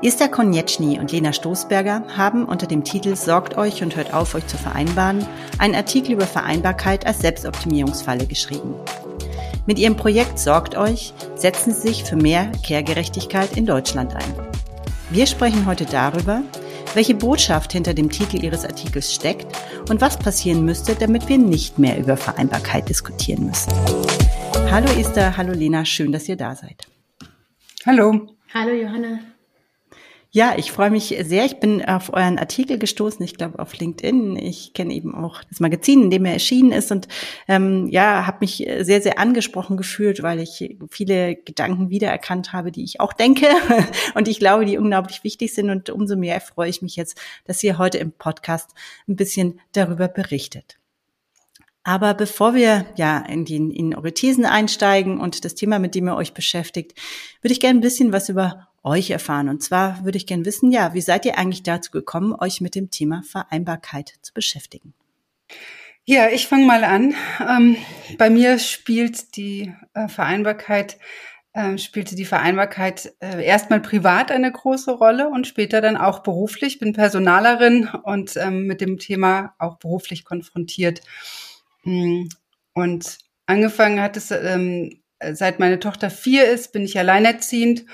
Esther Konjetschny und Lena Stoßberger haben unter dem Titel Sorgt euch und hört auf, euch zu vereinbaren einen Artikel über Vereinbarkeit als Selbstoptimierungsfalle geschrieben. Mit ihrem Projekt Sorgt euch setzen sie sich für mehr Kehrgerechtigkeit in Deutschland ein. Wir sprechen heute darüber, welche Botschaft hinter dem Titel ihres Artikels steckt und was passieren müsste, damit wir nicht mehr über Vereinbarkeit diskutieren müssen. Hallo Esther, hallo Lena, schön, dass ihr da seid. Hallo. Hallo Johanna. Ja, ich freue mich sehr. Ich bin auf euren Artikel gestoßen, ich glaube auf LinkedIn. Ich kenne eben auch das Magazin, in dem er erschienen ist und ähm, ja, habe mich sehr, sehr angesprochen gefühlt, weil ich viele Gedanken wiedererkannt habe, die ich auch denke und ich glaube, die unglaublich wichtig sind. Und umso mehr freue ich mich jetzt, dass ihr heute im Podcast ein bisschen darüber berichtet. Aber bevor wir ja in, die, in eure Thesen einsteigen und das Thema, mit dem ihr euch beschäftigt, würde ich gerne ein bisschen was über euch erfahren. Und zwar würde ich gerne wissen, ja, wie seid ihr eigentlich dazu gekommen, euch mit dem Thema Vereinbarkeit zu beschäftigen? Ja, ich fange mal an. Ähm, bei mir spielt die äh, Vereinbarkeit äh, spielte die Vereinbarkeit äh, erstmal privat eine große Rolle und später dann auch beruflich. Ich bin Personalerin und ähm, mit dem Thema auch beruflich konfrontiert. Mm, und angefangen hat es, ähm, seit meine Tochter vier ist, bin ich alleinerziehend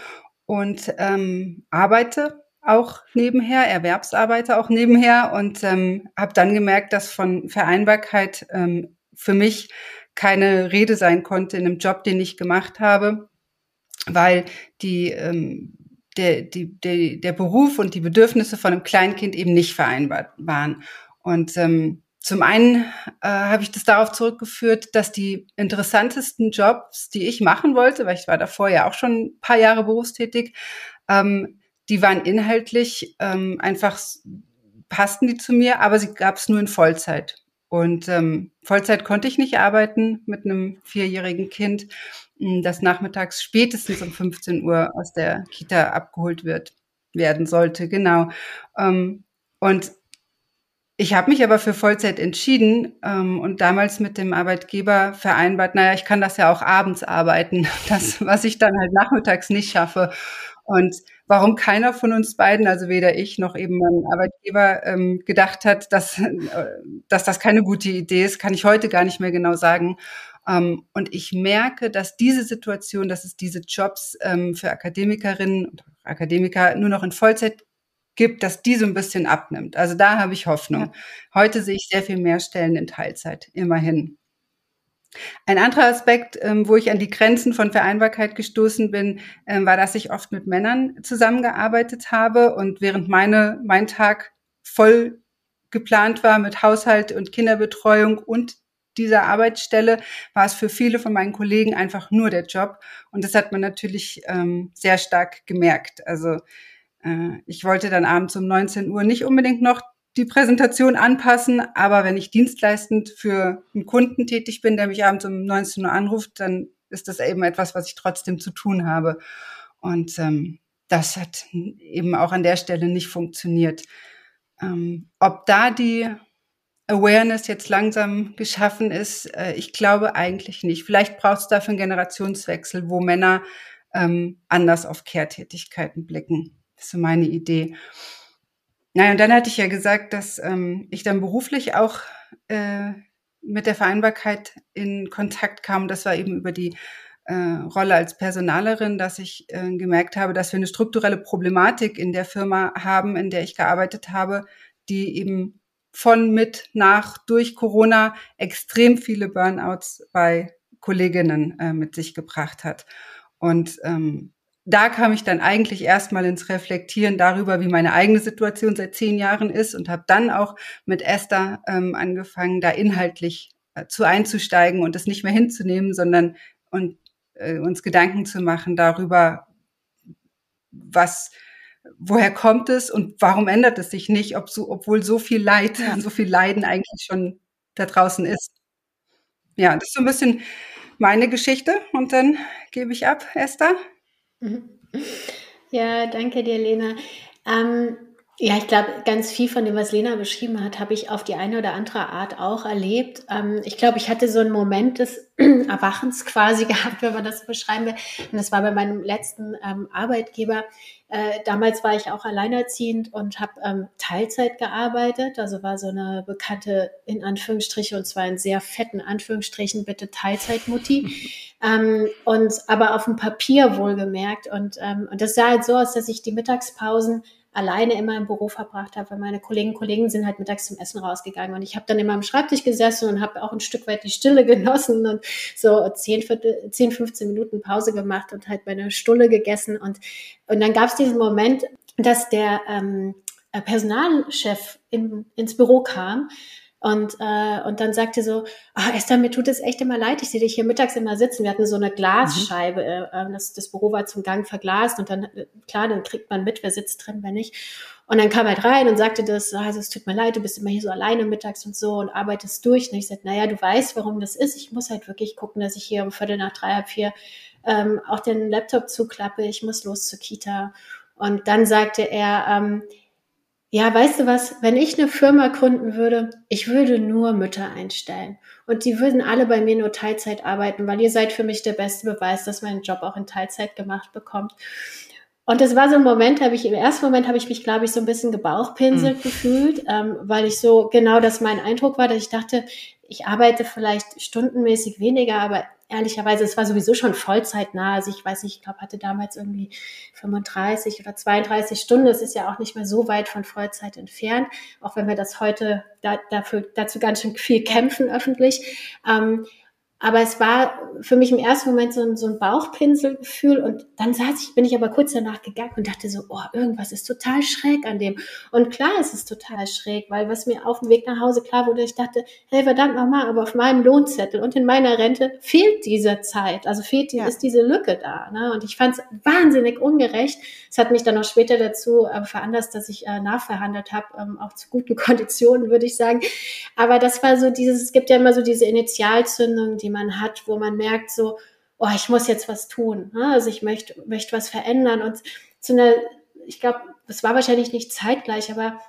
und ähm, arbeite auch nebenher, Erwerbsarbeite auch nebenher und ähm, habe dann gemerkt, dass von Vereinbarkeit ähm, für mich keine Rede sein konnte in einem Job, den ich gemacht habe, weil die, ähm, der, die, der, der Beruf und die Bedürfnisse von einem Kleinkind eben nicht vereinbart waren. Und ähm, zum einen äh, habe ich das darauf zurückgeführt, dass die interessantesten Jobs, die ich machen wollte, weil ich war davor ja auch schon ein paar Jahre berufstätig, ähm, die waren inhaltlich ähm, einfach, passten die zu mir, aber sie gab es nur in Vollzeit. Und ähm, Vollzeit konnte ich nicht arbeiten mit einem vierjährigen Kind, hm, das nachmittags spätestens um 15 Uhr aus der Kita abgeholt wird, werden sollte. Genau. Ähm, und ich habe mich aber für Vollzeit entschieden ähm, und damals mit dem Arbeitgeber vereinbart, naja, ich kann das ja auch abends arbeiten, das, was ich dann halt nachmittags nicht schaffe. Und warum keiner von uns beiden, also weder ich noch eben mein Arbeitgeber, ähm, gedacht hat, dass, äh, dass das keine gute Idee ist, kann ich heute gar nicht mehr genau sagen. Ähm, und ich merke, dass diese Situation, dass es diese Jobs ähm, für Akademikerinnen und Akademiker nur noch in Vollzeit gibt, dass die so ein bisschen abnimmt. Also da habe ich Hoffnung. Heute sehe ich sehr viel mehr Stellen in Teilzeit, immerhin. Ein anderer Aspekt, ähm, wo ich an die Grenzen von Vereinbarkeit gestoßen bin, ähm, war, dass ich oft mit Männern zusammengearbeitet habe und während meine, mein Tag voll geplant war mit Haushalt und Kinderbetreuung und dieser Arbeitsstelle, war es für viele von meinen Kollegen einfach nur der Job. Und das hat man natürlich ähm, sehr stark gemerkt. Also äh, ich wollte dann abends um 19 Uhr nicht unbedingt noch die Präsentation anpassen, aber wenn ich dienstleistend für einen Kunden tätig bin, der mich abends um 19 Uhr anruft, dann ist das eben etwas, was ich trotzdem zu tun habe. Und ähm, das hat eben auch an der Stelle nicht funktioniert. Ähm, ob da die Awareness jetzt langsam geschaffen ist, äh, ich glaube eigentlich nicht. Vielleicht braucht es dafür einen Generationswechsel, wo Männer ähm, anders auf Kehrtätigkeiten blicken. Ist so meine Idee. Naja, und dann hatte ich ja gesagt, dass ähm, ich dann beruflich auch äh, mit der Vereinbarkeit in Kontakt kam. Das war eben über die äh, Rolle als Personalerin, dass ich äh, gemerkt habe, dass wir eine strukturelle Problematik in der Firma haben, in der ich gearbeitet habe, die eben von, mit, nach, durch Corona extrem viele Burnouts bei Kolleginnen äh, mit sich gebracht hat. Und ähm, da kam ich dann eigentlich erstmal ins Reflektieren darüber, wie meine eigene Situation seit zehn Jahren ist und habe dann auch mit Esther ähm, angefangen, da inhaltlich äh, zu einzusteigen und es nicht mehr hinzunehmen, sondern und, äh, uns Gedanken zu machen darüber, was, woher kommt es und warum ändert es sich nicht, ob so, obwohl so viel Leid, so viel Leiden eigentlich schon da draußen ist. Ja, das ist so ein bisschen meine Geschichte und dann gebe ich ab, Esther. Ja, danke dir, Lena. Ähm, Ja, ich glaube, ganz viel von dem, was Lena beschrieben hat, habe ich auf die eine oder andere Art auch erlebt. Ähm, ich glaube, ich hatte so einen Moment des Erwachens quasi gehabt, wenn man das so beschreiben will. Und das war bei meinem letzten ähm, Arbeitgeber. Äh, damals war ich auch alleinerziehend und habe ähm, Teilzeit gearbeitet. Also war so eine bekannte, in Anführungsstrichen, und zwar in sehr fetten Anführungsstrichen, bitte Teilzeitmutti. ähm, und aber auf dem Papier wohlgemerkt. Und, ähm, und das sah halt so aus, dass ich die Mittagspausen alleine immer im Büro verbracht habe, weil meine Kolleginnen und Kollegen sind halt mittags zum Essen rausgegangen. Und ich habe dann immer am Schreibtisch gesessen und habe auch ein Stück weit die Stille genossen und so 10, 10 15 Minuten Pause gemacht und halt meine Stulle gegessen. Und, und dann gab es diesen Moment, dass der ähm, Personalchef in, ins Büro kam und, äh, und dann sagte so, ah, Esther, mir tut es echt immer leid, ich sehe dich hier mittags immer sitzen. Wir hatten so eine Glasscheibe, mhm. äh, ähm, das, das Büro war zum Gang verglast und dann, äh, klar, dann kriegt man mit, wer sitzt drin, wer nicht. Und dann kam halt rein und sagte das, also es tut mir leid, du bist immer hier so alleine mittags und so und arbeitest durch. Und ich sagte, naja, du weißt, warum das ist. Ich muss halt wirklich gucken, dass ich hier um Viertel nach drei, halb vier ähm, auch den Laptop zuklappe. Ich muss los zur Kita. Und dann sagte er, ähm, ja, weißt du was, wenn ich eine Firma gründen würde, ich würde nur Mütter einstellen. Und die würden alle bei mir nur Teilzeit arbeiten, weil ihr seid für mich der beste Beweis, dass man einen Job auch in Teilzeit gemacht bekommt. Und das war so ein Moment, habe ich im ersten Moment habe ich mich, glaube ich, so ein bisschen gebauchpinselt mhm. gefühlt, ähm, weil ich so genau das mein Eindruck war, dass ich dachte, ich arbeite vielleicht stundenmäßig weniger, aber ehrlicherweise, es war sowieso schon vollzeitnah. Also ich weiß nicht, ich glaube, hatte damals irgendwie 35 oder 32 Stunden. Das ist ja auch nicht mehr so weit von Vollzeit entfernt, auch wenn wir das heute da, dafür, dazu ganz schön viel kämpfen öffentlich. Ähm, aber es war für mich im ersten Moment so ein, so ein Bauchpinselgefühl und dann saß ich, bin ich aber kurz danach gegangen und dachte so, oh, irgendwas ist total schräg an dem. Und klar ist es total schräg, weil was mir auf dem Weg nach Hause klar wurde, ich dachte, hey, verdammt nochmal, aber auf meinem Lohnzettel und in meiner Rente fehlt diese Zeit, also fehlt, ja. ist diese Lücke da. Ne? Und ich fand es wahnsinnig ungerecht. Es hat mich dann auch später dazu äh, veranlasst, dass ich äh, nachverhandelt habe, ähm, auch zu guten Konditionen, würde ich sagen. Aber das war so dieses, es gibt ja immer so diese Initialzündung, die man hat, wo man merkt so, oh, ich muss jetzt was tun. Ne? Also ich möchte, möchte was verändern und zu einer, ich glaube, das war wahrscheinlich nicht zeitgleich, aber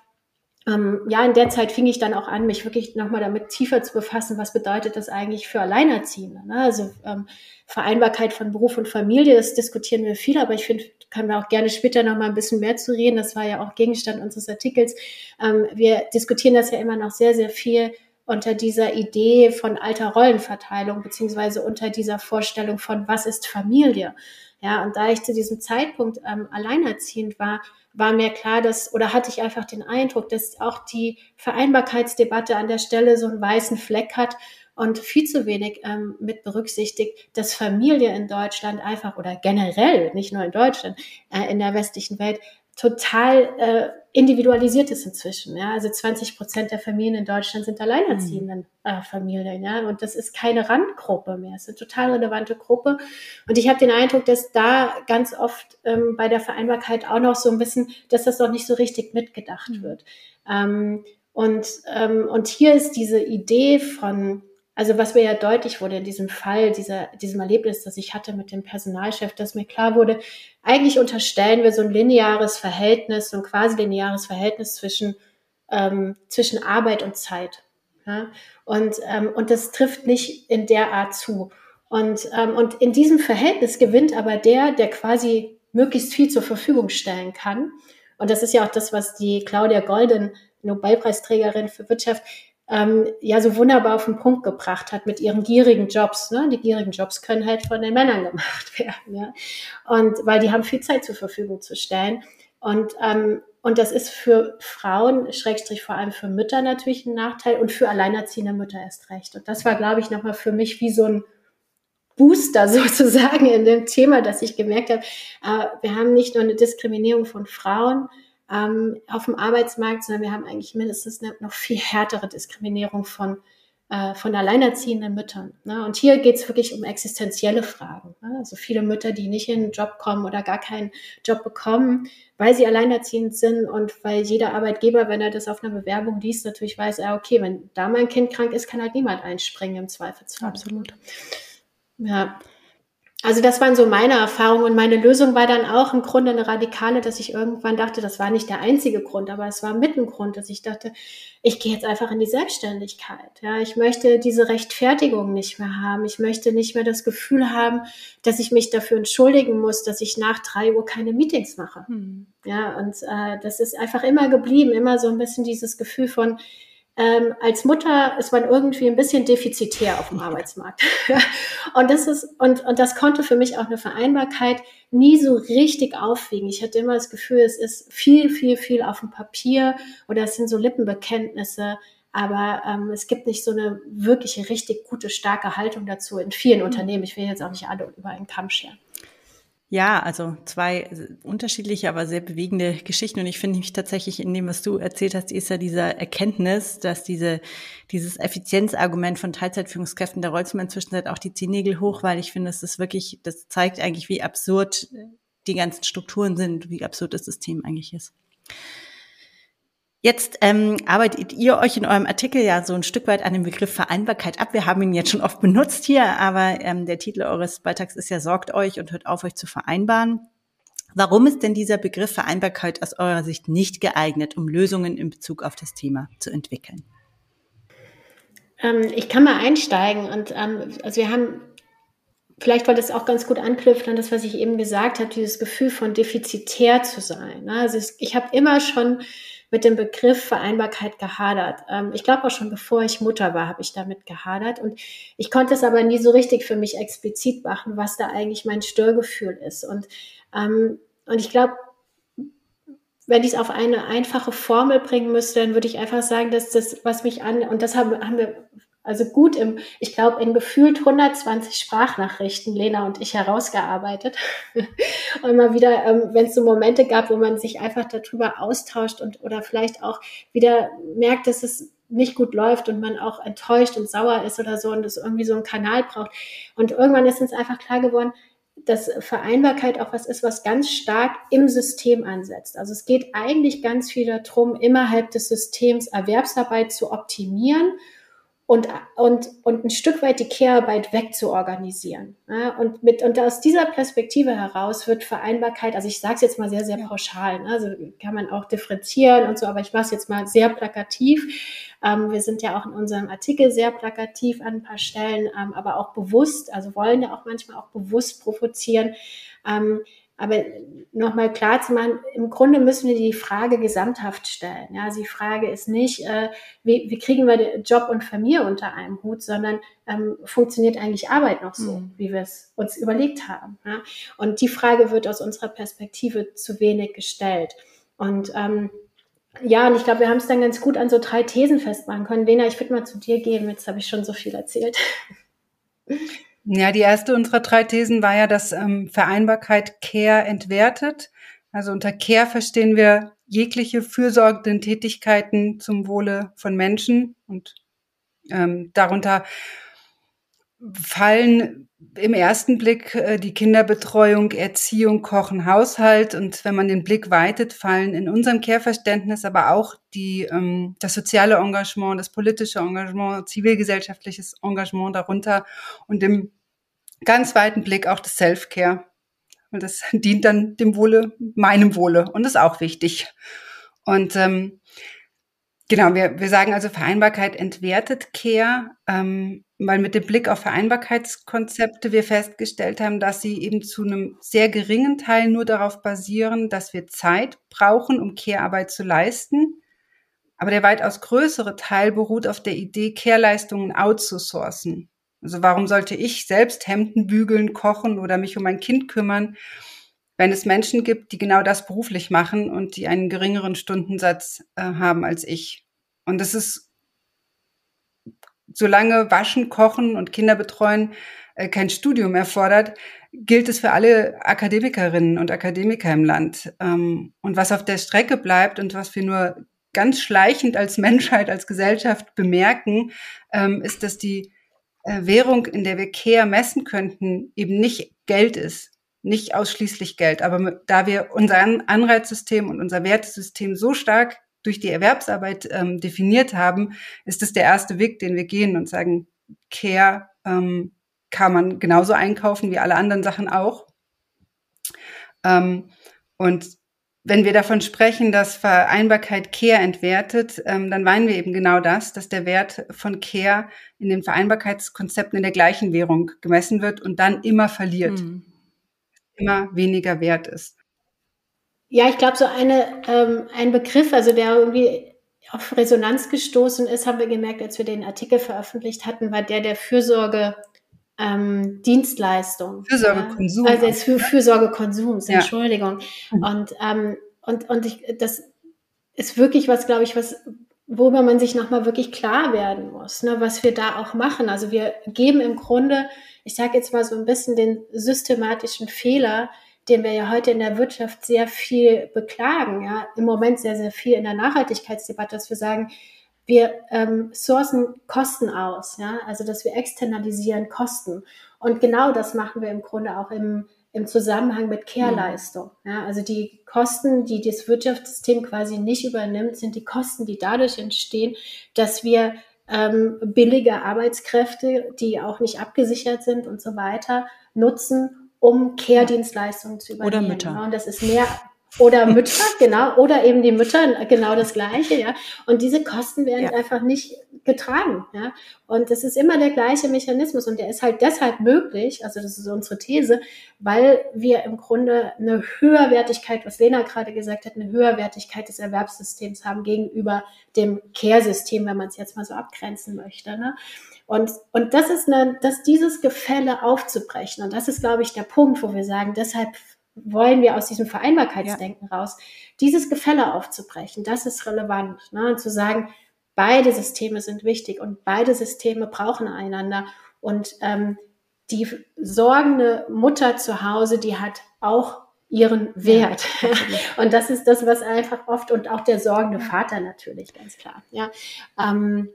ähm, ja, in der Zeit fing ich dann auch an, mich wirklich nochmal damit tiefer zu befassen, was bedeutet das eigentlich für Alleinerziehende. Ne? Also ähm, Vereinbarkeit von Beruf und Familie, das diskutieren wir viel, aber ich finde, können wir auch gerne später nochmal ein bisschen mehr zu reden. Das war ja auch Gegenstand unseres Artikels. Ähm, wir diskutieren das ja immer noch sehr, sehr viel unter dieser Idee von alter Rollenverteilung, beziehungsweise unter dieser Vorstellung von, was ist Familie? Ja, und da ich zu diesem Zeitpunkt ähm, alleinerziehend war, war mir klar, dass, oder hatte ich einfach den Eindruck, dass auch die Vereinbarkeitsdebatte an der Stelle so einen weißen Fleck hat und viel zu wenig ähm, mit berücksichtigt, dass Familie in Deutschland einfach oder generell, nicht nur in Deutschland, äh, in der westlichen Welt total äh, individualisiert ist inzwischen. Ja? Also 20 Prozent der Familien in Deutschland sind alleinerziehenden mhm. äh, Familien. Ja? Und das ist keine Randgruppe mehr. Es ist eine total relevante Gruppe. Und ich habe den Eindruck, dass da ganz oft ähm, bei der Vereinbarkeit auch noch so ein bisschen, dass das noch nicht so richtig mitgedacht mhm. wird. Ähm, und, ähm, und hier ist diese Idee von also was mir ja deutlich wurde in diesem Fall, dieser, diesem Erlebnis, das ich hatte mit dem Personalchef, dass mir klar wurde, eigentlich unterstellen wir so ein lineares Verhältnis, so ein quasi lineares Verhältnis zwischen, ähm, zwischen Arbeit und Zeit. Ja? Und, ähm, und das trifft nicht in der Art zu. Und, ähm, und in diesem Verhältnis gewinnt aber der, der quasi möglichst viel zur Verfügung stellen kann. Und das ist ja auch das, was die Claudia Golden, Nobelpreisträgerin für Wirtschaft, ähm, ja so wunderbar auf den Punkt gebracht hat mit ihren gierigen Jobs. Ne? Die gierigen Jobs können halt von den Männern gemacht werden. Ja? Und weil die haben viel Zeit zur Verfügung zu stellen. Und, ähm, und das ist für Frauen, Schrägstrich vor allem für Mütter natürlich ein Nachteil und für alleinerziehende Mütter erst recht. Und das war, glaube ich, nochmal für mich wie so ein Booster sozusagen in dem Thema, dass ich gemerkt habe, äh, wir haben nicht nur eine Diskriminierung von Frauen, ähm, auf dem Arbeitsmarkt, sondern wir haben eigentlich mindestens eine noch viel härtere Diskriminierung von, äh, von alleinerziehenden Müttern. Ne? Und hier geht es wirklich um existenzielle Fragen. Ne? Also viele Mütter, die nicht in einen Job kommen oder gar keinen Job bekommen, weil sie alleinerziehend sind und weil jeder Arbeitgeber, wenn er das auf einer Bewerbung liest, natürlich weiß, er, okay, wenn da mein Kind krank ist, kann halt niemand einspringen im Zweifelsfall. Absolut. Ja. Also das waren so meine Erfahrungen und meine Lösung war dann auch im Grunde eine radikale, dass ich irgendwann dachte, das war nicht der einzige Grund, aber es war mit ein Grund, dass ich dachte, ich gehe jetzt einfach in die Selbstständigkeit. Ja, ich möchte diese Rechtfertigung nicht mehr haben. Ich möchte nicht mehr das Gefühl haben, dass ich mich dafür entschuldigen muss, dass ich nach drei Uhr keine Meetings mache. Hm. Ja, und äh, das ist einfach immer geblieben, immer so ein bisschen dieses Gefühl von, ähm, als Mutter ist man irgendwie ein bisschen defizitär auf dem Arbeitsmarkt. und das ist, und, und das konnte für mich auch eine Vereinbarkeit nie so richtig aufwiegen. Ich hatte immer das Gefühl, es ist viel, viel, viel auf dem Papier oder es sind so Lippenbekenntnisse, aber ähm, es gibt nicht so eine wirkliche, richtig gute, starke Haltung dazu in vielen mhm. Unternehmen. Ich will jetzt auch nicht alle über einen Kamm scheren. Ja, also zwei unterschiedliche, aber sehr bewegende Geschichten. Und ich finde mich tatsächlich in dem, was du erzählt hast, ist ja dieser Erkenntnis, dass diese, dieses Effizienzargument von Teilzeitführungskräften, da rollst du mir inzwischen halt auch die Zehennägel hoch, weil ich finde, das ist wirklich, das zeigt eigentlich, wie absurd die ganzen Strukturen sind, wie absurd das System eigentlich ist. Jetzt ähm, arbeitet ihr euch in eurem Artikel ja so ein Stück weit an dem Begriff Vereinbarkeit ab. Wir haben ihn jetzt schon oft benutzt hier, aber ähm, der Titel eures Beitrags ist ja Sorgt euch und hört auf, euch zu vereinbaren. Warum ist denn dieser Begriff Vereinbarkeit aus eurer Sicht nicht geeignet, um Lösungen in Bezug auf das Thema zu entwickeln? Ähm, ich kann mal einsteigen und ähm, also wir haben vielleicht weil das auch ganz gut anknüpft an das, was ich eben gesagt habe, dieses Gefühl von defizitär zu sein. Ne? Also ich habe immer schon mit dem Begriff Vereinbarkeit gehadert. Ähm, ich glaube auch schon bevor ich Mutter war, habe ich damit gehadert. Und ich konnte es aber nie so richtig für mich explizit machen, was da eigentlich mein Störgefühl ist. Und, ähm, und ich glaube, wenn ich es auf eine einfache Formel bringen müsste, dann würde ich einfach sagen, dass das, was mich an, und das haben, haben wir also gut im, ich glaube, in gefühlt 120 Sprachnachrichten, Lena und ich herausgearbeitet. und mal wieder, ähm, wenn es so Momente gab, wo man sich einfach darüber austauscht und oder vielleicht auch wieder merkt, dass es nicht gut läuft und man auch enttäuscht und sauer ist oder so und es irgendwie so einen Kanal braucht. Und irgendwann ist uns einfach klar geworden, dass Vereinbarkeit auch was ist, was ganz stark im System ansetzt. Also es geht eigentlich ganz viel darum, innerhalb des Systems Erwerbsarbeit zu optimieren und, und, und ein Stück weit die Kehrarbeit wegzuorganisieren. Ja, und, mit, und aus dieser Perspektive heraus wird Vereinbarkeit, also ich sage es jetzt mal sehr, sehr pauschal, ne, also kann man auch differenzieren und so, aber ich mache es jetzt mal sehr plakativ. Ähm, wir sind ja auch in unserem Artikel sehr plakativ an ein paar Stellen, ähm, aber auch bewusst, also wollen ja auch manchmal auch bewusst provozieren. Ähm, aber nochmal klar zu machen, im Grunde müssen wir die Frage gesamthaft stellen. Ja, die Frage ist nicht, äh, wie, wie kriegen wir Job und Familie unter einem Hut, sondern ähm, funktioniert eigentlich Arbeit noch so, mhm. wie wir es uns überlegt haben. Ja? Und die Frage wird aus unserer Perspektive zu wenig gestellt. Und ähm, ja, und ich glaube, wir haben es dann ganz gut an so drei Thesen festmachen können. Lena, ich würde mal zu dir gehen, jetzt habe ich schon so viel erzählt. Ja, die erste unserer drei Thesen war ja, dass ähm, Vereinbarkeit Care entwertet. Also unter Care verstehen wir jegliche fürsorgenden Tätigkeiten zum Wohle von Menschen und ähm, darunter fallen im ersten Blick äh, die Kinderbetreuung, Erziehung, Kochen, Haushalt und wenn man den Blick weitet, fallen in unserem Care-Verständnis aber auch die, ähm, das soziale Engagement, das politische Engagement, zivilgesellschaftliches Engagement darunter und im ganz weiten Blick auch das Self-Care. Und das dient dann dem Wohle, meinem Wohle. Und ist auch wichtig. Und ähm, genau, wir, wir sagen also, Vereinbarkeit entwertet Care, ähm, weil mit dem Blick auf Vereinbarkeitskonzepte wir festgestellt haben, dass sie eben zu einem sehr geringen Teil nur darauf basieren, dass wir Zeit brauchen, um Care-Arbeit zu leisten. Aber der weitaus größere Teil beruht auf der Idee, Care-Leistungen outzusourcen. Also warum sollte ich selbst Hemden bügeln, kochen oder mich um ein Kind kümmern, wenn es Menschen gibt, die genau das beruflich machen und die einen geringeren Stundensatz äh, haben als ich? Und das ist, solange Waschen, Kochen und Kinder betreuen äh, kein Studium erfordert, gilt es für alle Akademikerinnen und Akademiker im Land. Ähm, und was auf der Strecke bleibt und was wir nur ganz schleichend als Menschheit, als Gesellschaft bemerken, ähm, ist, dass die äh, Währung, in der wir Care messen könnten, eben nicht Geld ist, nicht ausschließlich Geld. Aber da wir unser Anreizsystem und unser Wertesystem so stark durch die Erwerbsarbeit ähm, definiert haben, ist es der erste Weg, den wir gehen und sagen, Care ähm, kann man genauso einkaufen wie alle anderen Sachen auch. Ähm, und wenn wir davon sprechen, dass Vereinbarkeit Care entwertet, ähm, dann meinen wir eben genau das, dass der Wert von Care in den Vereinbarkeitskonzepten in der gleichen Währung gemessen wird und dann immer verliert, mhm. immer weniger wert ist. Ja, ich glaube, so eine, ähm, ein Begriff, also der irgendwie auf Resonanz gestoßen ist, haben wir gemerkt, als wir den Artikel veröffentlicht hatten, war der der Fürsorge ähm, Dienstleistung. Fürsorgekonsum. Ja? Also jetzt für Fürsorgekonsums, ja. Entschuldigung. Mhm. Und, ähm, und, und ich, das ist wirklich was, glaube ich, was, worüber man sich nochmal wirklich klar werden muss, ne, was wir da auch machen. Also wir geben im Grunde, ich sage jetzt mal so ein bisschen den systematischen Fehler, den wir ja heute in der Wirtschaft sehr viel beklagen, ja, im Moment sehr, sehr viel in der Nachhaltigkeitsdebatte, dass wir sagen, wir ähm, sourcen Kosten aus, ja, also dass wir externalisieren Kosten. Und genau das machen wir im Grunde auch im, im Zusammenhang mit Care-Leistung. Ja, also die Kosten, die das Wirtschaftssystem quasi nicht übernimmt, sind die Kosten, die dadurch entstehen, dass wir ähm, billige Arbeitskräfte, die auch nicht abgesichert sind und so weiter, nutzen, um Care-Dienstleistungen zu übernehmen. Oder Mütter. Und das ist mehr oder Mütter, genau, oder eben die Mütter, genau das Gleiche, ja. Und diese Kosten werden ja. einfach nicht getragen, ja. Und das ist immer der gleiche Mechanismus und der ist halt deshalb möglich, also das ist unsere These, weil wir im Grunde eine Höherwertigkeit, was Lena gerade gesagt hat, eine Höherwertigkeit des Erwerbssystems haben gegenüber dem Care-System, wenn man es jetzt mal so abgrenzen möchte, ne. Und, und das ist eine, dass dieses Gefälle aufzubrechen. Und das ist, glaube ich, der Punkt, wo wir sagen, deshalb wollen wir aus diesem Vereinbarkeitsdenken ja. raus, dieses Gefälle aufzubrechen, das ist relevant. Ne? Und zu sagen, beide Systeme sind wichtig und beide Systeme brauchen einander. Und ähm, die sorgende Mutter zu Hause, die hat auch ihren Wert. Ja, und das ist das, was einfach oft und auch der sorgende Vater natürlich, ganz klar. Ja, ähm,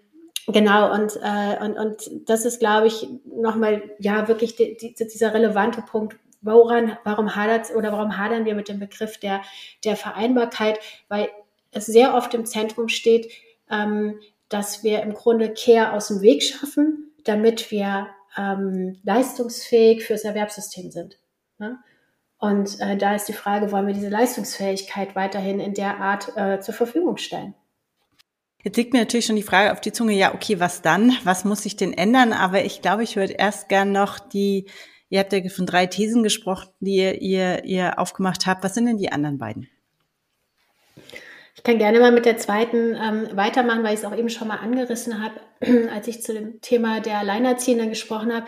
genau. Und, äh, und, und das ist, glaube ich, nochmal, ja, wirklich die, die, dieser relevante Punkt, woran, warum hadert oder warum hadern wir mit dem Begriff der, der Vereinbarkeit? Weil es sehr oft im Zentrum steht, ähm, dass wir im Grunde Care aus dem Weg schaffen, damit wir ähm, leistungsfähig fürs Erwerbssystem sind. Ne? Und äh, da ist die Frage, wollen wir diese Leistungsfähigkeit weiterhin in der Art äh, zur Verfügung stellen? Jetzt liegt mir natürlich schon die Frage auf die Zunge, ja, okay, was dann? Was muss sich denn ändern? Aber ich glaube, ich würde erst gern noch die Ihr habt ja von drei Thesen gesprochen, die ihr, ihr, ihr aufgemacht habt. Was sind denn die anderen beiden? Ich kann gerne mal mit der zweiten ähm, weitermachen, weil ich es auch eben schon mal angerissen habe, als ich zu dem Thema der Alleinerziehenden gesprochen habe.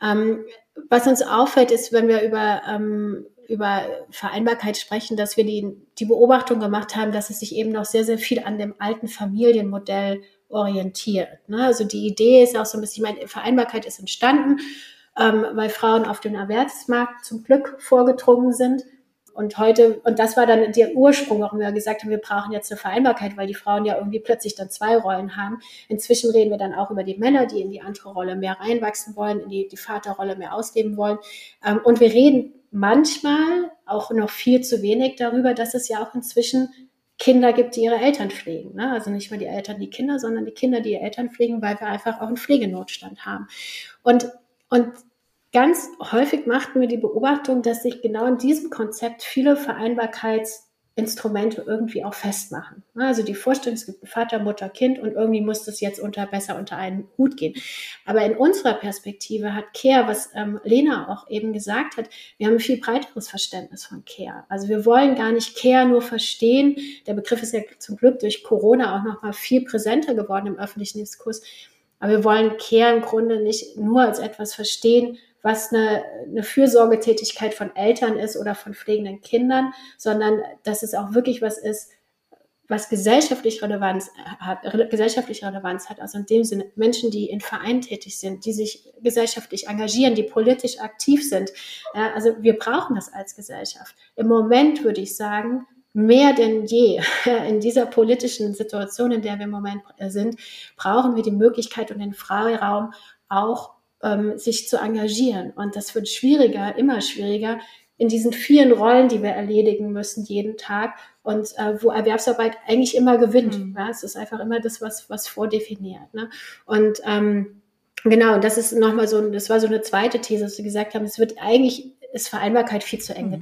Ähm, was uns auffällt, ist, wenn wir über, ähm, über Vereinbarkeit sprechen, dass wir die, die Beobachtung gemacht haben, dass es sich eben noch sehr, sehr viel an dem alten Familienmodell orientiert. Ne? Also die Idee ist auch so ein bisschen, ich meine, Vereinbarkeit ist entstanden ähm, weil Frauen auf den Erwerbsmarkt zum Glück vorgedrungen sind. Und heute, und das war dann der Ursprung, warum wir gesagt haben, wir brauchen jetzt eine Vereinbarkeit, weil die Frauen ja irgendwie plötzlich dann zwei Rollen haben. Inzwischen reden wir dann auch über die Männer, die in die andere Rolle mehr reinwachsen wollen, in die, die Vaterrolle mehr ausleben wollen. Ähm, und wir reden manchmal auch noch viel zu wenig darüber, dass es ja auch inzwischen Kinder gibt, die ihre Eltern pflegen. Ne? Also nicht nur die Eltern, die Kinder, sondern die Kinder, die ihre Eltern pflegen, weil wir einfach auch einen Pflegenotstand haben. Und und ganz häufig machten wir die Beobachtung, dass sich genau in diesem Konzept viele Vereinbarkeitsinstrumente irgendwie auch festmachen. Also die Vorstellung, es gibt Vater, Mutter, Kind und irgendwie muss das jetzt unter, besser unter einen Hut gehen. Aber in unserer Perspektive hat Care, was ähm, Lena auch eben gesagt hat, wir haben ein viel breiteres Verständnis von Care. Also wir wollen gar nicht Care nur verstehen. Der Begriff ist ja zum Glück durch Corona auch noch mal viel präsenter geworden im öffentlichen Diskurs aber wir wollen Care im Grunde nicht nur als etwas verstehen, was eine, eine Fürsorgetätigkeit von Eltern ist oder von pflegenden Kindern, sondern dass es auch wirklich was ist, was gesellschaftlich Relevanz hat, gesellschaftlich Relevanz hat. Also in dem Sinne Menschen, die in Vereinen tätig sind, die sich gesellschaftlich engagieren, die politisch aktiv sind. Ja, also wir brauchen das als Gesellschaft. Im Moment würde ich sagen, mehr denn je in dieser politischen Situation, in der wir im Moment sind, brauchen wir die Möglichkeit und den Freiraum auch ähm, sich zu engagieren. Und das wird schwieriger, immer schwieriger in diesen vielen Rollen, die wir erledigen müssen jeden Tag und äh, wo Erwerbsarbeit eigentlich immer gewinnt. Mhm. Ja? Es ist einfach immer das, was, was vordefiniert. Ne? Und ähm, Genau, das ist nochmal so, das war so eine zweite These, dass Sie gesagt haben, es wird eigentlich, ist Vereinbarkeit viel zu eng mhm.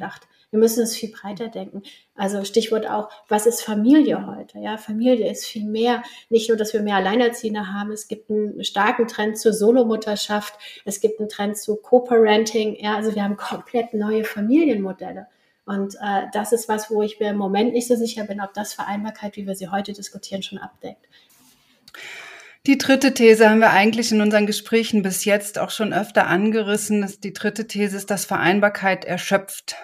Wir müssen es viel breiter denken. Also Stichwort auch, was ist Familie heute? Ja, Familie ist viel mehr. Nicht nur, dass wir mehr Alleinerziehende haben. Es gibt einen starken Trend zur Solomutterschaft. Es gibt einen Trend zu Co-Parenting. Ja, also wir haben komplett neue Familienmodelle. Und äh, das ist was, wo ich mir im Moment nicht so sicher bin, ob das Vereinbarkeit, wie wir sie heute diskutieren, schon abdeckt. Die dritte These haben wir eigentlich in unseren Gesprächen bis jetzt auch schon öfter angerissen. Die dritte These ist, dass Vereinbarkeit erschöpft.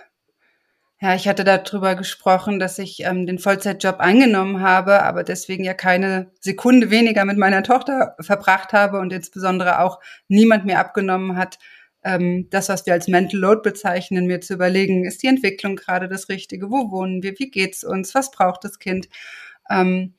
Ja, ich hatte darüber gesprochen, dass ich ähm, den Vollzeitjob angenommen habe, aber deswegen ja keine Sekunde weniger mit meiner Tochter verbracht habe und insbesondere auch niemand mir abgenommen hat, ähm, das, was wir als Mental Load bezeichnen, mir zu überlegen, ist die Entwicklung gerade das Richtige? Wo wohnen wir? Wie geht's uns? Was braucht das Kind? Ähm,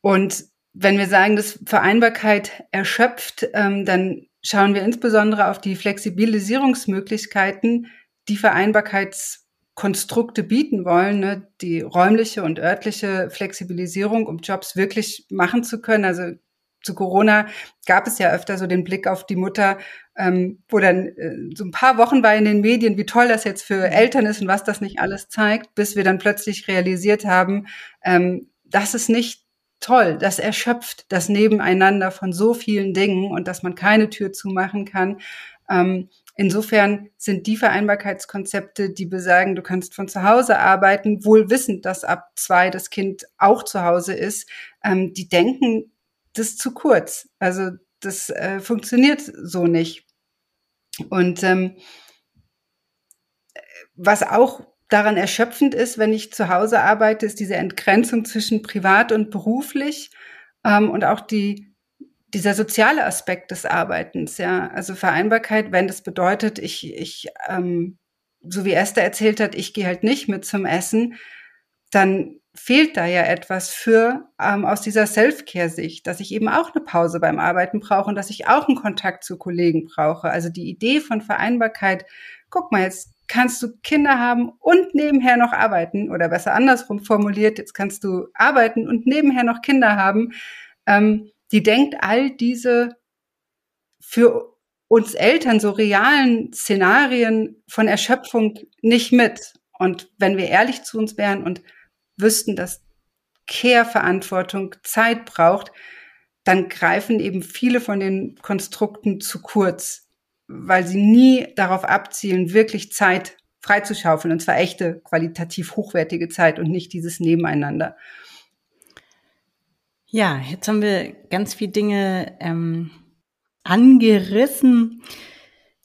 und wenn wir sagen, dass Vereinbarkeit erschöpft, ähm, dann schauen wir insbesondere auf die Flexibilisierungsmöglichkeiten, die Vereinbarkeits Konstrukte bieten wollen, ne, die räumliche und örtliche Flexibilisierung, um Jobs wirklich machen zu können. Also zu Corona gab es ja öfter so den Blick auf die Mutter, ähm, wo dann äh, so ein paar Wochen war in den Medien, wie toll das jetzt für mhm. Eltern ist und was das nicht alles zeigt, bis wir dann plötzlich realisiert haben, ähm, das ist nicht toll, das erschöpft das Nebeneinander von so vielen Dingen und dass man keine Tür zumachen kann. Ähm, Insofern sind die Vereinbarkeitskonzepte, die besagen, du kannst von zu Hause arbeiten, wohl wissend, dass ab zwei das Kind auch zu Hause ist, ähm, die denken, das ist zu kurz. Also das äh, funktioniert so nicht. Und ähm, was auch daran erschöpfend ist, wenn ich zu Hause arbeite, ist diese Entgrenzung zwischen privat und beruflich ähm, und auch die dieser soziale Aspekt des Arbeitens, ja, also Vereinbarkeit, wenn das bedeutet, ich, ich, ähm, so wie Esther erzählt hat, ich gehe halt nicht mit zum Essen, dann fehlt da ja etwas für ähm, aus dieser Self-Care-Sicht, dass ich eben auch eine Pause beim Arbeiten brauche und dass ich auch einen Kontakt zu Kollegen brauche. Also die Idee von Vereinbarkeit, guck mal, jetzt kannst du Kinder haben und nebenher noch arbeiten oder besser andersrum formuliert, jetzt kannst du arbeiten und nebenher noch Kinder haben. Ähm, die denkt all diese für uns Eltern so realen Szenarien von Erschöpfung nicht mit. Und wenn wir ehrlich zu uns wären und wüssten, dass Care-Verantwortung Zeit braucht, dann greifen eben viele von den Konstrukten zu kurz, weil sie nie darauf abzielen, wirklich Zeit freizuschaufeln, und zwar echte, qualitativ hochwertige Zeit und nicht dieses Nebeneinander. Ja, jetzt haben wir ganz viele Dinge ähm, angerissen.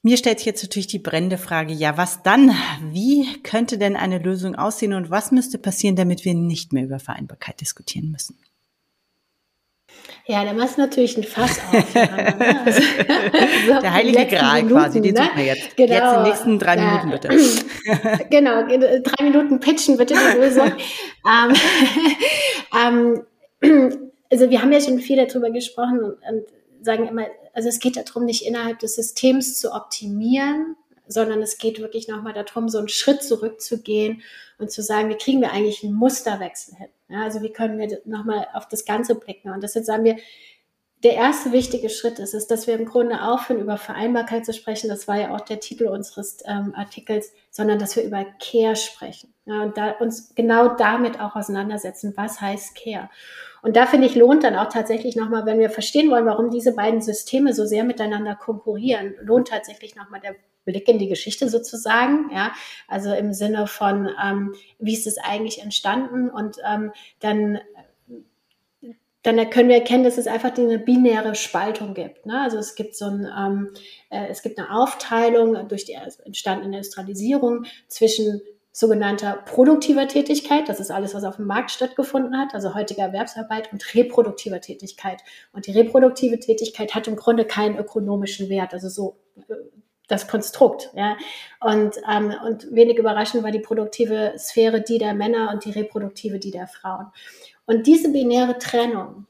Mir stellt sich jetzt natürlich die brennende Frage, ja, was dann? Wie könnte denn eine Lösung aussehen und was müsste passieren, damit wir nicht mehr über Vereinbarkeit diskutieren müssen? Ja, da machst du natürlich ein Fass auf. Ne? Also, so Der heilige Gral Minuten, quasi, den ne? suchen wir jetzt. Genau, jetzt in den nächsten drei ja. Minuten bitte. genau, drei Minuten pitchen bitte die Lösung. ähm, ähm, also wir haben ja schon viel darüber gesprochen und, und sagen immer, also es geht darum, nicht innerhalb des Systems zu optimieren, sondern es geht wirklich nochmal darum, so einen Schritt zurückzugehen und zu sagen, wie kriegen wir eigentlich einen Musterwechsel hin? Ja, also wie können wir nochmal auf das Ganze blicken? Und deshalb sagen wir, der erste wichtige Schritt ist, ist, dass wir im Grunde aufhören, über Vereinbarkeit zu sprechen. Das war ja auch der Titel unseres ähm, Artikels, sondern dass wir über Care sprechen. Ja, und da uns genau damit auch auseinandersetzen. Was heißt Care? Und da finde ich, lohnt dann auch tatsächlich nochmal, wenn wir verstehen wollen, warum diese beiden Systeme so sehr miteinander konkurrieren, lohnt tatsächlich nochmal der Blick in die Geschichte sozusagen, ja, also im Sinne von, ähm, wie ist es eigentlich entstanden und ähm, dann dann können wir erkennen, dass es einfach eine binäre Spaltung gibt. Ne? Also es gibt so ein, ähm, äh, es gibt eine Aufteilung durch die entstandene Industrialisierung zwischen sogenannter produktiver Tätigkeit, das ist alles, was auf dem Markt stattgefunden hat, also heutige Erwerbsarbeit und reproduktiver Tätigkeit. Und die reproduktive Tätigkeit hat im Grunde keinen ökonomischen Wert, also so äh, das Konstrukt. Ja. Und, ähm, und wenig überraschend war die produktive Sphäre die der Männer und die reproduktive die der Frauen. Und diese binäre Trennung,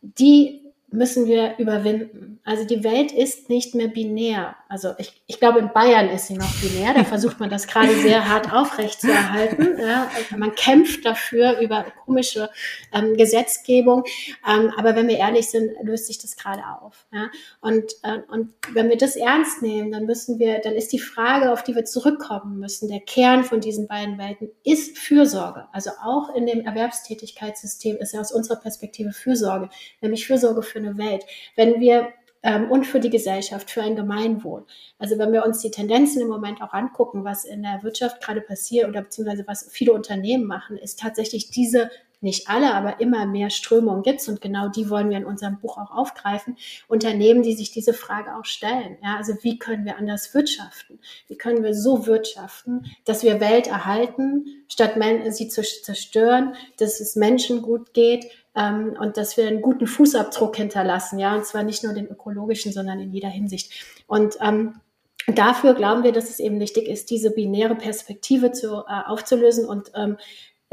die müssen wir überwinden. Also die Welt ist nicht mehr binär. Also ich, ich glaube, in Bayern ist sie noch binär. Da versucht man das gerade sehr hart aufrechtzuerhalten. Ja. Also man kämpft dafür über komische ähm, Gesetzgebung. Ähm, aber wenn wir ehrlich sind, löst sich das gerade auf. Ja. Und, äh, und wenn wir das ernst nehmen, dann müssen wir, dann ist die Frage, auf die wir zurückkommen müssen, der Kern von diesen beiden Welten ist Fürsorge. Also auch in dem Erwerbstätigkeitssystem ist ja aus unserer Perspektive Fürsorge, nämlich Fürsorge für eine Welt. Wenn wir ähm, und für die Gesellschaft, für ein Gemeinwohl. Also wenn wir uns die Tendenzen im Moment auch angucken, was in der Wirtschaft gerade passiert oder beziehungsweise was viele Unternehmen machen, ist tatsächlich diese nicht alle, aber immer mehr Strömungen gibt und genau die wollen wir in unserem Buch auch aufgreifen. Unternehmen, die sich diese Frage auch stellen. Ja, also wie können wir anders wirtschaften? Wie können wir so wirtschaften, dass wir Welt erhalten, statt sie zu zerstören, dass es Menschen gut geht, ähm, und dass wir einen guten Fußabdruck hinterlassen, ja, und zwar nicht nur den ökologischen, sondern in jeder Hinsicht. Und ähm, dafür glauben wir, dass es eben wichtig ist, diese binäre Perspektive zu, äh, aufzulösen und ähm, äh,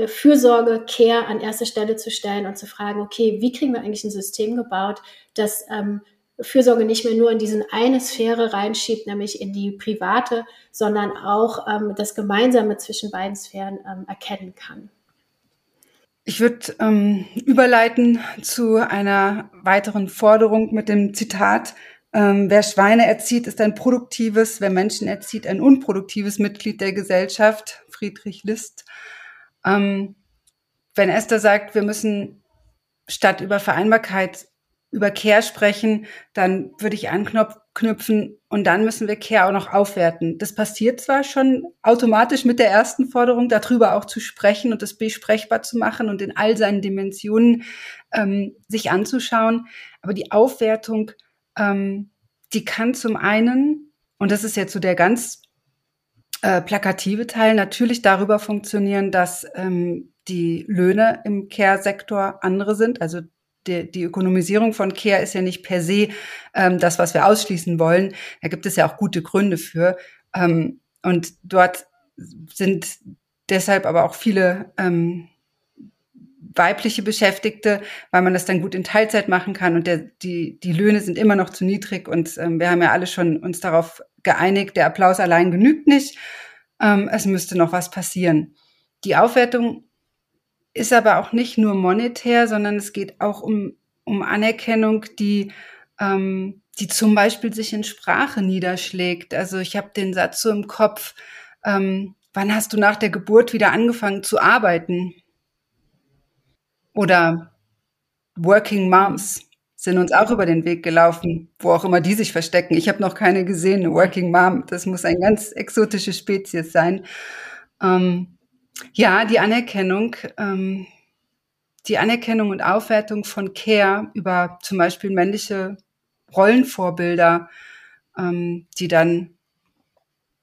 Fürsorge, Care an erste Stelle zu stellen und zu fragen, okay, wie kriegen wir eigentlich ein System gebaut, das ähm, Fürsorge nicht mehr nur in diesen eine Sphäre reinschiebt, nämlich in die private, sondern auch ähm, das Gemeinsame zwischen beiden Sphären ähm, erkennen kann. Ich würde ähm, überleiten zu einer weiteren Forderung mit dem Zitat, ähm, wer Schweine erzieht, ist ein produktives, wer Menschen erzieht, ein unproduktives Mitglied der Gesellschaft, Friedrich List. Ähm, wenn Esther sagt, wir müssen statt über Vereinbarkeit über Care sprechen, dann würde ich anknüpfen und dann müssen wir Care auch noch aufwerten. Das passiert zwar schon automatisch mit der ersten Forderung, darüber auch zu sprechen und das besprechbar zu machen und in all seinen Dimensionen ähm, sich anzuschauen, aber die Aufwertung, ähm, die kann zum einen, und das ist jetzt so der ganz äh, plakative Teil, natürlich darüber funktionieren, dass ähm, die Löhne im Care-Sektor andere sind, also die, die Ökonomisierung von Care ist ja nicht per se ähm, das, was wir ausschließen wollen. Da gibt es ja auch gute Gründe für. Ähm, und dort sind deshalb aber auch viele ähm, weibliche Beschäftigte, weil man das dann gut in Teilzeit machen kann und der, die, die Löhne sind immer noch zu niedrig und ähm, wir haben ja alle schon uns darauf geeinigt, der Applaus allein genügt nicht. Ähm, es müsste noch was passieren. Die Aufwertung ist aber auch nicht nur monetär, sondern es geht auch um, um Anerkennung, die, ähm, die zum Beispiel sich in Sprache niederschlägt. Also ich habe den Satz so im Kopf, ähm, wann hast du nach der Geburt wieder angefangen zu arbeiten? Oder Working Moms sind uns auch über den Weg gelaufen, wo auch immer die sich verstecken. Ich habe noch keine gesehen, eine Working Mom. Das muss eine ganz exotische Spezies sein. Ähm, ja, die Anerkennung, ähm, die Anerkennung und Aufwertung von Care über zum Beispiel männliche Rollenvorbilder, ähm, die dann,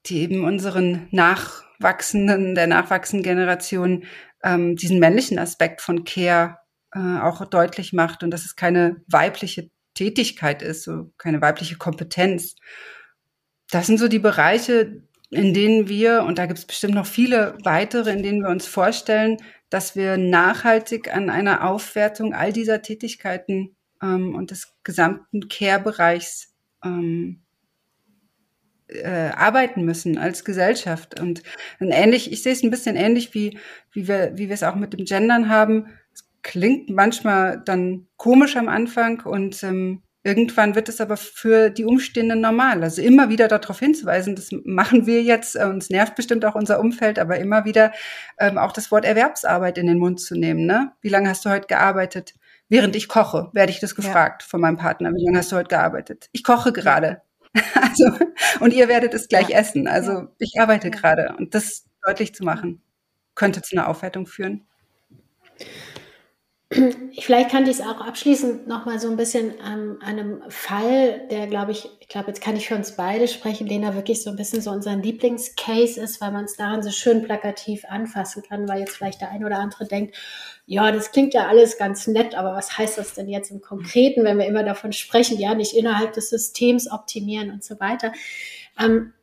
die eben unseren Nachwachsenden, der nachwachsenden Generation ähm, diesen männlichen Aspekt von Care äh, auch deutlich macht und dass es keine weibliche Tätigkeit ist, so keine weibliche Kompetenz. Das sind so die Bereiche, in denen wir, und da gibt es bestimmt noch viele weitere, in denen wir uns vorstellen, dass wir nachhaltig an einer Aufwertung all dieser Tätigkeiten ähm, und des gesamten Care-Bereichs ähm, äh, arbeiten müssen als Gesellschaft. Und, ähnlich, ich sehe es ein bisschen ähnlich, wie, wie wir, wie wir es auch mit dem Gendern haben. Klingt manchmal dann komisch am Anfang und ähm, Irgendwann wird es aber für die Umstehenden normal. Also immer wieder darauf hinzuweisen, das machen wir jetzt, äh, uns nervt bestimmt auch unser Umfeld, aber immer wieder ähm, auch das Wort Erwerbsarbeit in den Mund zu nehmen. Ne? Wie lange hast du heute gearbeitet? Während ich koche, werde ich das gefragt ja. von meinem Partner. Wie lange hast du heute gearbeitet? Ich koche gerade. also, und ihr werdet es gleich ja. essen. Also ja. ich arbeite gerade. Und das deutlich zu machen, könnte zu einer Aufwertung führen. Vielleicht kann ich es auch abschließend noch mal so ein bisschen ähm, einem Fall, der, glaube ich, ich glaube, jetzt kann ich für uns beide sprechen, Lena wirklich so ein bisschen so unser Lieblingscase ist, weil man es daran so schön plakativ anfassen kann, weil jetzt vielleicht der ein oder andere denkt, ja, das klingt ja alles ganz nett, aber was heißt das denn jetzt im Konkreten, wenn wir immer davon sprechen, ja, nicht innerhalb des Systems optimieren und so weiter. Ähm,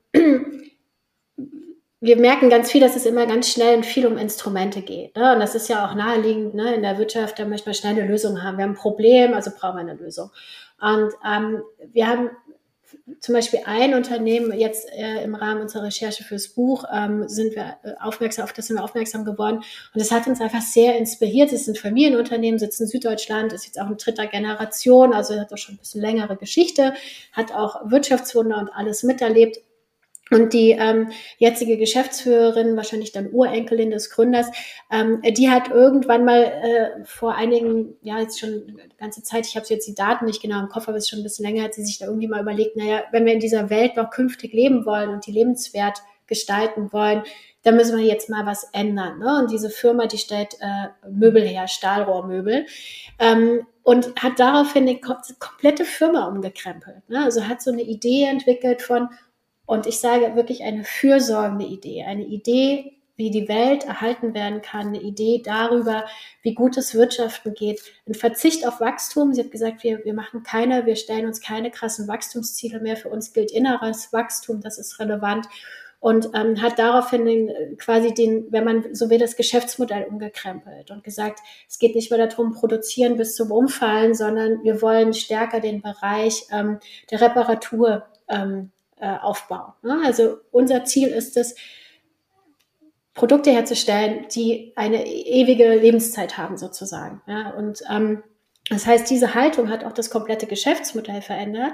wir merken ganz viel, dass es immer ganz schnell und viel um Instrumente geht. Ne? Und das ist ja auch naheliegend ne? in der Wirtschaft, da möchte man schnell eine Lösung haben. Wir haben ein Problem, also brauchen wir eine Lösung. Und ähm, wir haben zum Beispiel ein Unternehmen, jetzt äh, im Rahmen unserer Recherche fürs Buch, ähm, sind wir äh, aufmerksam, auf das sind wir aufmerksam geworden. Und das hat uns einfach sehr inspiriert. Es sind Familienunternehmen, sitzt in Süddeutschland, ist jetzt auch in dritter Generation, also hat auch schon ein bisschen längere Geschichte, hat auch Wirtschaftswunder und alles miterlebt. Und die ähm, jetzige Geschäftsführerin, wahrscheinlich dann Urenkelin des Gründers, ähm, die hat irgendwann mal äh, vor einigen, ja jetzt schon eine ganze Zeit, ich habe jetzt die Daten nicht genau im Kopf, aber es ist schon ein bisschen länger, hat sie sich da irgendwie mal überlegt, naja, wenn wir in dieser Welt noch künftig leben wollen und die lebenswert gestalten wollen, dann müssen wir jetzt mal was ändern. Ne? Und diese Firma, die stellt äh, Möbel her, Stahlrohrmöbel. Ähm, und hat daraufhin die komplette Firma umgekrempelt. Ne? Also hat so eine Idee entwickelt von, und ich sage wirklich eine fürsorgende Idee, eine Idee, wie die Welt erhalten werden kann, eine Idee darüber, wie gutes Wirtschaften geht, ein Verzicht auf Wachstum. Sie hat gesagt, wir, wir machen keine, wir stellen uns keine krassen Wachstumsziele mehr. Für uns gilt inneres Wachstum, das ist relevant. Und ähm, hat daraufhin den, quasi den, wenn man so will, das Geschäftsmodell umgekrempelt und gesagt, es geht nicht mehr darum, produzieren bis zum Umfallen, sondern wir wollen stärker den Bereich ähm, der Reparatur ähm, äh. Ne? Also unser Ziel ist es, Produkte herzustellen, die eine ewige Lebenszeit haben sozusagen. Ja? Und ähm, das heißt, diese Haltung hat auch das komplette Geschäftsmodell verändert.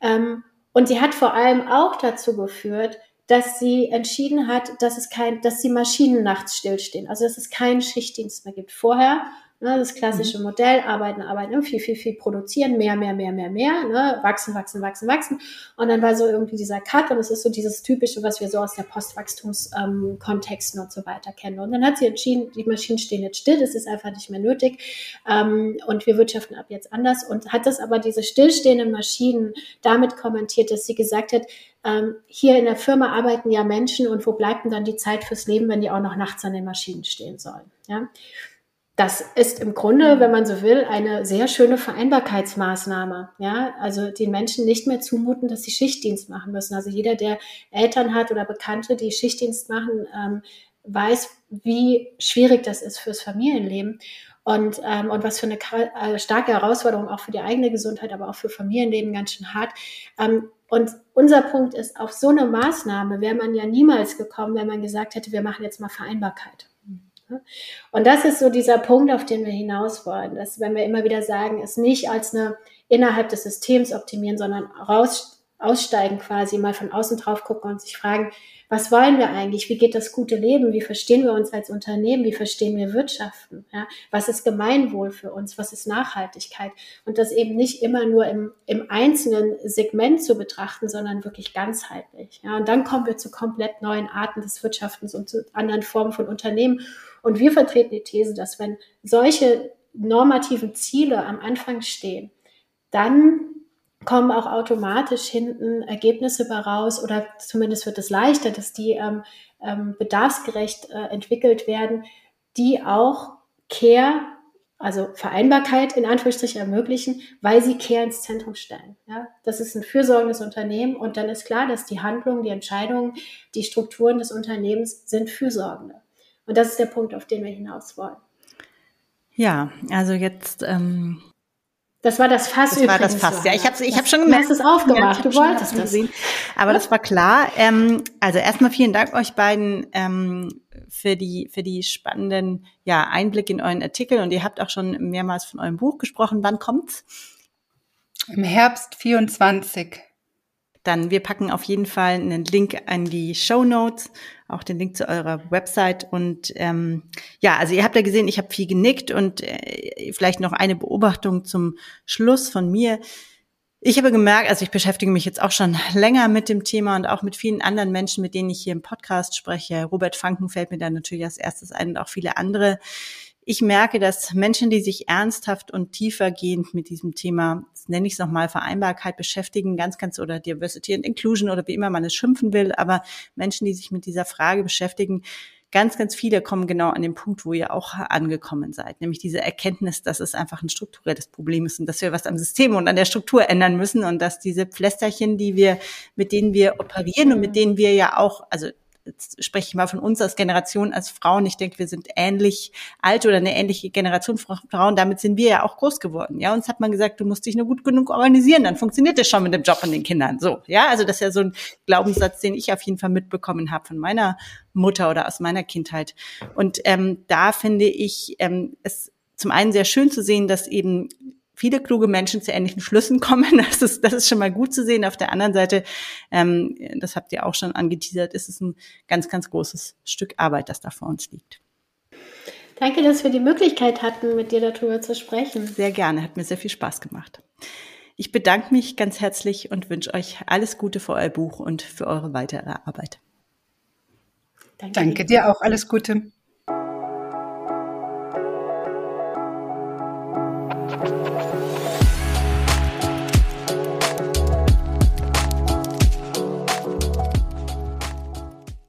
Ähm, und sie hat vor allem auch dazu geführt, dass sie entschieden hat, dass es kein, dass die Maschinen nachts stillstehen. Also dass es keinen Schichtdienst mehr gibt. Vorher Ne, das klassische mhm. Modell, arbeiten, arbeiten, viel, viel, viel produzieren, mehr, mehr, mehr, mehr, mehr, ne, wachsen, wachsen, wachsen, wachsen. Und dann war so irgendwie dieser Cut und es ist so dieses typische, was wir so aus der Postwachstumskontexten ähm, und so weiter kennen. Und dann hat sie entschieden, die Maschinen stehen jetzt still, das ist einfach nicht mehr nötig ähm, und wir wirtschaften ab jetzt anders und hat das aber diese stillstehenden Maschinen damit kommentiert, dass sie gesagt hat, ähm, hier in der Firma arbeiten ja Menschen und wo bleibt denn dann die Zeit fürs Leben, wenn die auch noch nachts an den Maschinen stehen sollen? Ja. Das ist im Grunde, wenn man so will, eine sehr schöne Vereinbarkeitsmaßnahme. Ja, also den Menschen nicht mehr zumuten, dass sie Schichtdienst machen müssen. Also jeder, der Eltern hat oder Bekannte, die Schichtdienst machen, ähm, weiß, wie schwierig das ist fürs Familienleben und, ähm, und was für eine äh, starke Herausforderung auch für die eigene Gesundheit, aber auch für Familienleben ganz schön hart. Ähm, und unser Punkt ist, auf so eine Maßnahme wäre man ja niemals gekommen, wenn man gesagt hätte, wir machen jetzt mal Vereinbarkeit. Und das ist so dieser Punkt, auf den wir hinaus wollen, dass wenn wir immer wieder sagen, es nicht als eine innerhalb des Systems optimieren, sondern raus, aussteigen quasi, mal von außen drauf gucken und sich fragen, was wollen wir eigentlich? Wie geht das gute Leben? Wie verstehen wir uns als Unternehmen? Wie verstehen wir Wirtschaften? Ja? Was ist Gemeinwohl für uns? Was ist Nachhaltigkeit? Und das eben nicht immer nur im, im einzelnen Segment zu betrachten, sondern wirklich ganzheitlich. Ja? Und dann kommen wir zu komplett neuen Arten des Wirtschaftens und zu anderen Formen von Unternehmen. Und wir vertreten die These, dass wenn solche normativen Ziele am Anfang stehen, dann kommen auch automatisch hinten Ergebnisse raus oder zumindest wird es leichter, dass die ähm, ähm, bedarfsgerecht äh, entwickelt werden, die auch Care, also Vereinbarkeit in Anführungsstrichen ermöglichen, weil sie Care ins Zentrum stellen. Ja? Das ist ein fürsorgendes Unternehmen und dann ist klar, dass die Handlungen, die Entscheidungen, die Strukturen des Unternehmens sind fürsorgende. Und das ist der Punkt, auf den wir hinaus wollen. Ja, also jetzt. Ähm, das war das Fass. Das übrigens, war das Fass. Ja, ich habe ich hab schon gemerkt. Du hast es aufgemacht. Du wolltest das. Gesehen. Aber das war klar. Ähm, also erstmal vielen Dank euch beiden ähm, für die für die spannenden ja Einblicke in euren Artikel und ihr habt auch schon mehrmals von eurem Buch gesprochen. Wann kommt's? Im Herbst 24 dann wir packen auf jeden Fall einen Link an die Show Notes, auch den Link zu eurer Website. Und ähm, ja, also ihr habt ja gesehen, ich habe viel genickt und äh, vielleicht noch eine Beobachtung zum Schluss von mir. Ich habe gemerkt, also ich beschäftige mich jetzt auch schon länger mit dem Thema und auch mit vielen anderen Menschen, mit denen ich hier im Podcast spreche. Robert Franken fällt mir da natürlich als erstes ein und auch viele andere ich merke, dass Menschen, die sich ernsthaft und tiefergehend mit diesem Thema, nenne ich es nochmal, Vereinbarkeit beschäftigen, ganz, ganz, oder Diversity and Inclusion oder wie immer man es schimpfen will, aber Menschen, die sich mit dieser Frage beschäftigen, ganz, ganz viele kommen genau an den Punkt, wo ihr auch angekommen seid, nämlich diese Erkenntnis, dass es einfach ein strukturelles Problem ist und dass wir was am System und an der Struktur ändern müssen und dass diese Pflästerchen, die wir, mit denen wir operieren und mit denen wir ja auch, also jetzt spreche ich mal von uns als Generation, als Frauen. Ich denke, wir sind ähnlich alt oder eine ähnliche Generation Frauen. Damit sind wir ja auch groß geworden. Ja, uns hat man gesagt, du musst dich nur gut genug organisieren, dann funktioniert das schon mit dem Job und den Kindern. So, ja, also das ist ja so ein Glaubenssatz, den ich auf jeden Fall mitbekommen habe von meiner Mutter oder aus meiner Kindheit. Und ähm, da finde ich ähm, es zum einen sehr schön zu sehen, dass eben viele kluge Menschen zu ähnlichen Schlüssen kommen. Das ist, das ist schon mal gut zu sehen. Auf der anderen Seite, ähm, das habt ihr auch schon angeteasert, ist es ein ganz, ganz großes Stück Arbeit, das da vor uns liegt. Danke, dass wir die Möglichkeit hatten, mit dir darüber zu sprechen. Sehr gerne, hat mir sehr viel Spaß gemacht. Ich bedanke mich ganz herzlich und wünsche euch alles Gute für euer Buch und für eure weitere Arbeit. Danke, Danke dir auch, alles Gute.